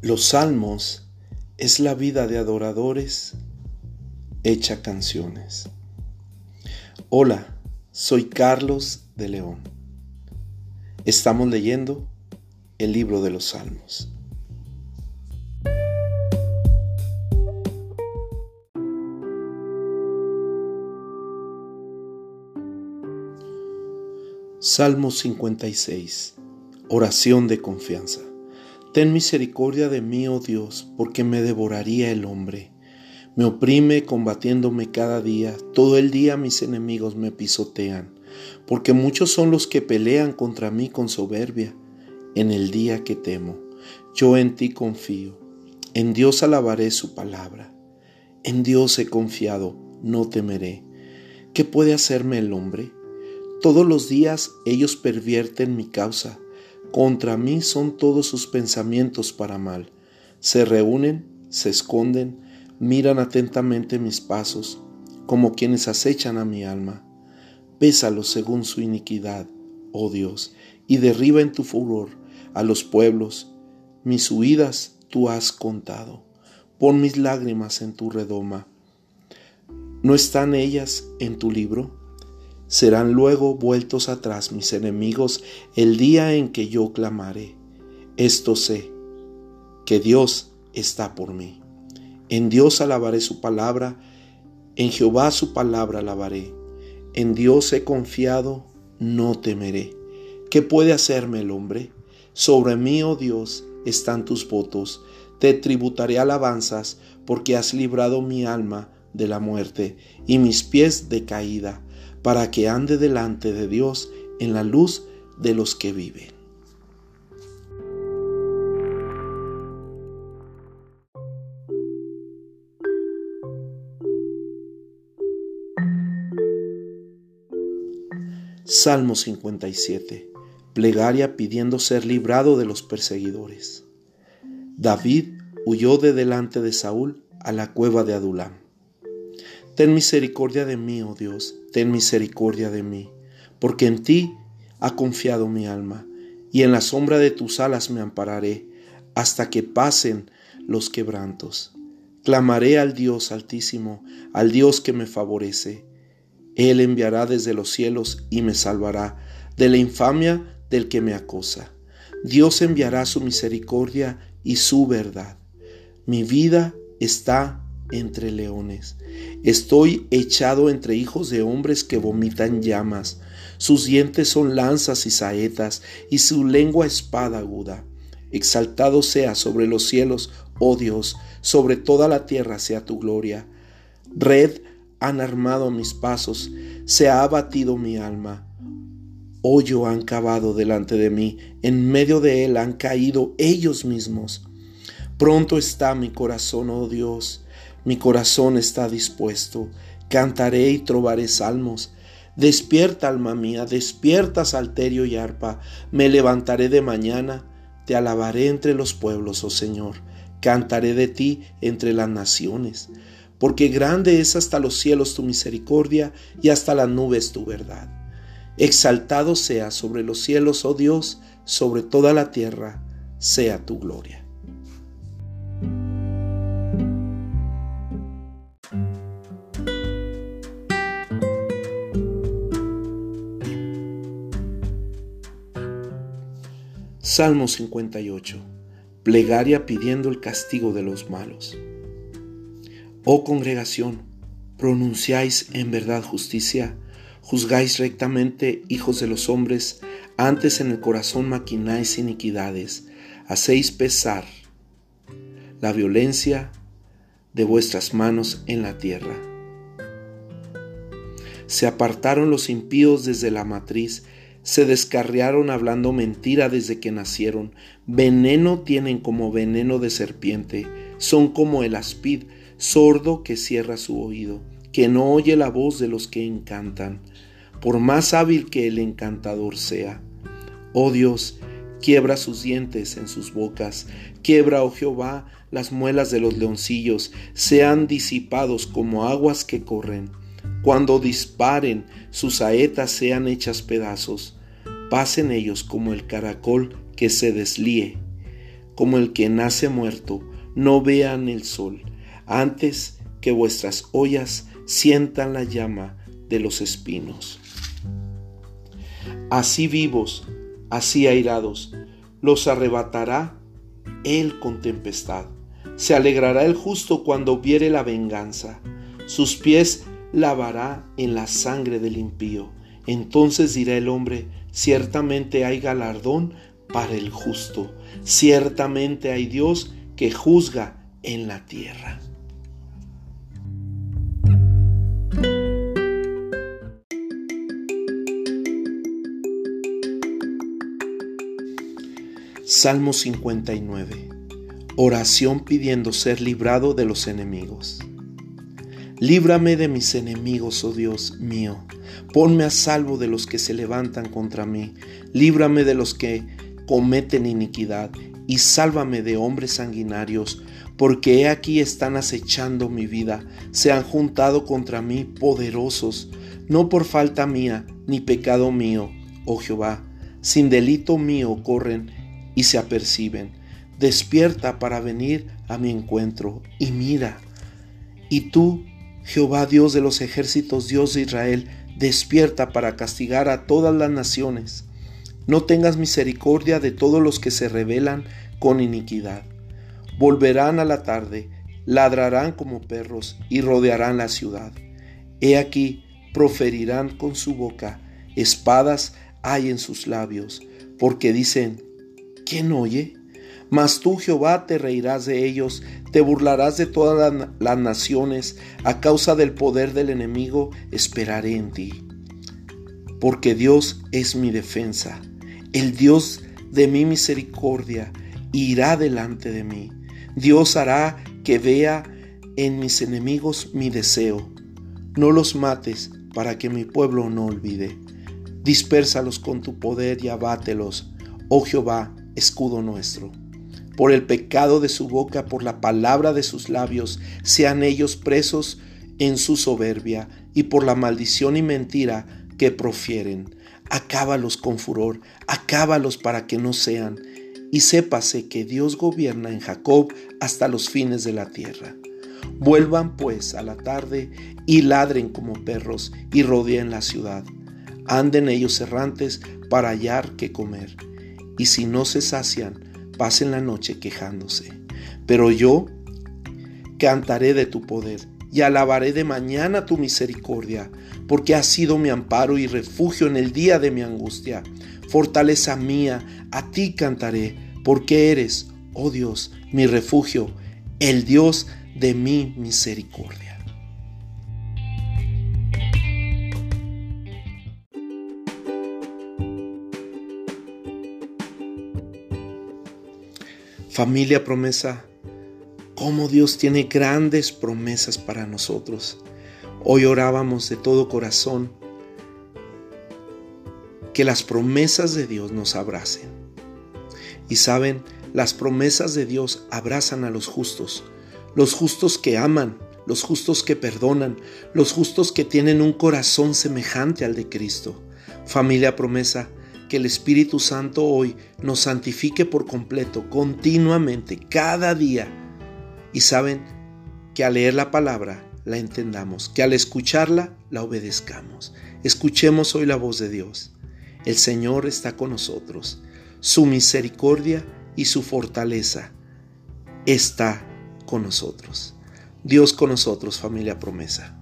Los salmos es la vida de adoradores hecha canciones. Hola, soy Carlos de León. Estamos leyendo el libro de los salmos. Salmo 56. Oración de confianza. Ten misericordia de mí, oh Dios, porque me devoraría el hombre. Me oprime combatiéndome cada día, todo el día mis enemigos me pisotean, porque muchos son los que pelean contra mí con soberbia. En el día que temo, yo en ti confío, en Dios alabaré su palabra. En Dios he confiado, no temeré. ¿Qué puede hacerme el hombre? Todos los días ellos pervierten mi causa contra mí son todos sus pensamientos para mal. Se reúnen, se esconden, miran atentamente mis pasos, como quienes acechan a mi alma. Pésalos según su iniquidad, oh Dios, y derriba en tu furor a los pueblos. Mis huidas tú has contado. Pon mis lágrimas en tu redoma. ¿No están ellas en tu libro? Serán luego vueltos atrás mis enemigos el día en que yo clamaré. Esto sé, que Dios está por mí. En Dios alabaré su palabra, en Jehová su palabra alabaré. En Dios he confiado, no temeré. ¿Qué puede hacerme el hombre? Sobre mí, oh Dios, están tus votos. Te tributaré alabanzas, porque has librado mi alma de la muerte y mis pies de caída para que ande delante de Dios en la luz de los que viven. Salmo 57. Plegaria pidiendo ser librado de los perseguidores. David huyó de delante de Saúl a la cueva de Adulam. Ten misericordia de mí, oh Dios, ten misericordia de mí, porque en ti ha confiado mi alma, y en la sombra de tus alas me ampararé, hasta que pasen los quebrantos. Clamaré al Dios altísimo, al Dios que me favorece. Él enviará desde los cielos y me salvará de la infamia del que me acosa. Dios enviará su misericordia y su verdad. Mi vida está entre leones. Estoy echado entre hijos de hombres que vomitan llamas. Sus dientes son lanzas y saetas, y su lengua espada aguda. Exaltado sea sobre los cielos, oh Dios, sobre toda la tierra sea tu gloria. Red han armado mis pasos, se ha abatido mi alma. Hoyo han cavado delante de mí, en medio de él han caído ellos mismos. Pronto está mi corazón, oh Dios, mi corazón está dispuesto, cantaré y trovaré salmos. Despierta, alma mía, despierta, salterio y arpa, me levantaré de mañana, te alabaré entre los pueblos, oh Señor, cantaré de ti entre las naciones, porque grande es hasta los cielos tu misericordia y hasta las nubes tu verdad. Exaltado sea sobre los cielos, oh Dios, sobre toda la tierra, sea tu gloria. Salmo 58. Plegaria pidiendo el castigo de los malos. Oh congregación, pronunciáis en verdad justicia, juzgáis rectamente, hijos de los hombres, antes en el corazón maquináis iniquidades, hacéis pesar la violencia de vuestras manos en la tierra. Se apartaron los impíos desde la matriz, se descarriaron hablando mentira desde que nacieron. Veneno tienen como veneno de serpiente. Son como el aspid, sordo que cierra su oído, que no oye la voz de los que encantan, por más hábil que el encantador sea. Oh Dios, quiebra sus dientes en sus bocas, quiebra, oh Jehová, las muelas de los leoncillos, sean disipados como aguas que corren. Cuando disparen, sus saetas sean hechas pedazos pasen ellos como el caracol que se deslíe. como el que nace muerto, no vean el sol, antes que vuestras ollas sientan la llama de los espinos. Así vivos, así airados, los arrebatará él con tempestad. Se alegrará el justo cuando viere la venganza. Sus pies lavará en la sangre del impío. Entonces dirá el hombre, ciertamente hay galardón para el justo. Ciertamente hay Dios que juzga en la tierra. Salmo 59. Oración pidiendo ser librado de los enemigos. Líbrame de mis enemigos, oh Dios mío. Ponme a salvo de los que se levantan contra mí. Líbrame de los que cometen iniquidad y sálvame de hombres sanguinarios, porque he aquí están acechando mi vida, se han juntado contra mí poderosos, no por falta mía ni pecado mío, oh Jehová, sin delito mío corren y se aperciben. Despierta para venir a mi encuentro y mira. Y tú, Jehová Dios de los ejércitos, Dios de Israel, despierta para castigar a todas las naciones. No tengas misericordia de todos los que se rebelan con iniquidad. Volverán a la tarde, ladrarán como perros y rodearán la ciudad. He aquí, proferirán con su boca, espadas hay en sus labios, porque dicen, ¿quién oye? Mas tú, Jehová, te reirás de ellos, te burlarás de todas las naciones, a causa del poder del enemigo, esperaré en ti. Porque Dios es mi defensa, el Dios de mi misericordia, irá delante de mí. Dios hará que vea en mis enemigos mi deseo. No los mates para que mi pueblo no olvide. Dispérsalos con tu poder y abátelos, oh Jehová, escudo nuestro. Por el pecado de su boca, por la palabra de sus labios, sean ellos presos en su soberbia y por la maldición y mentira que profieren. Acábalos con furor, acábalos para que no sean, y sépase que Dios gobierna en Jacob hasta los fines de la tierra. Vuelvan pues a la tarde y ladren como perros y rodeen la ciudad. Anden ellos errantes para hallar que comer y si no se sacian, pasen la noche quejándose. Pero yo cantaré de tu poder y alabaré de mañana tu misericordia, porque has sido mi amparo y refugio en el día de mi angustia. Fortaleza mía, a ti cantaré, porque eres, oh Dios, mi refugio, el Dios de mi misericordia. Familia promesa, cómo Dios tiene grandes promesas para nosotros. Hoy orábamos de todo corazón que las promesas de Dios nos abracen. Y saben, las promesas de Dios abrazan a los justos, los justos que aman, los justos que perdonan, los justos que tienen un corazón semejante al de Cristo. Familia promesa, que el Espíritu Santo hoy nos santifique por completo, continuamente, cada día. Y saben que al leer la palabra la entendamos, que al escucharla la obedezcamos. Escuchemos hoy la voz de Dios. El Señor está con nosotros. Su misericordia y su fortaleza está con nosotros. Dios con nosotros, familia promesa.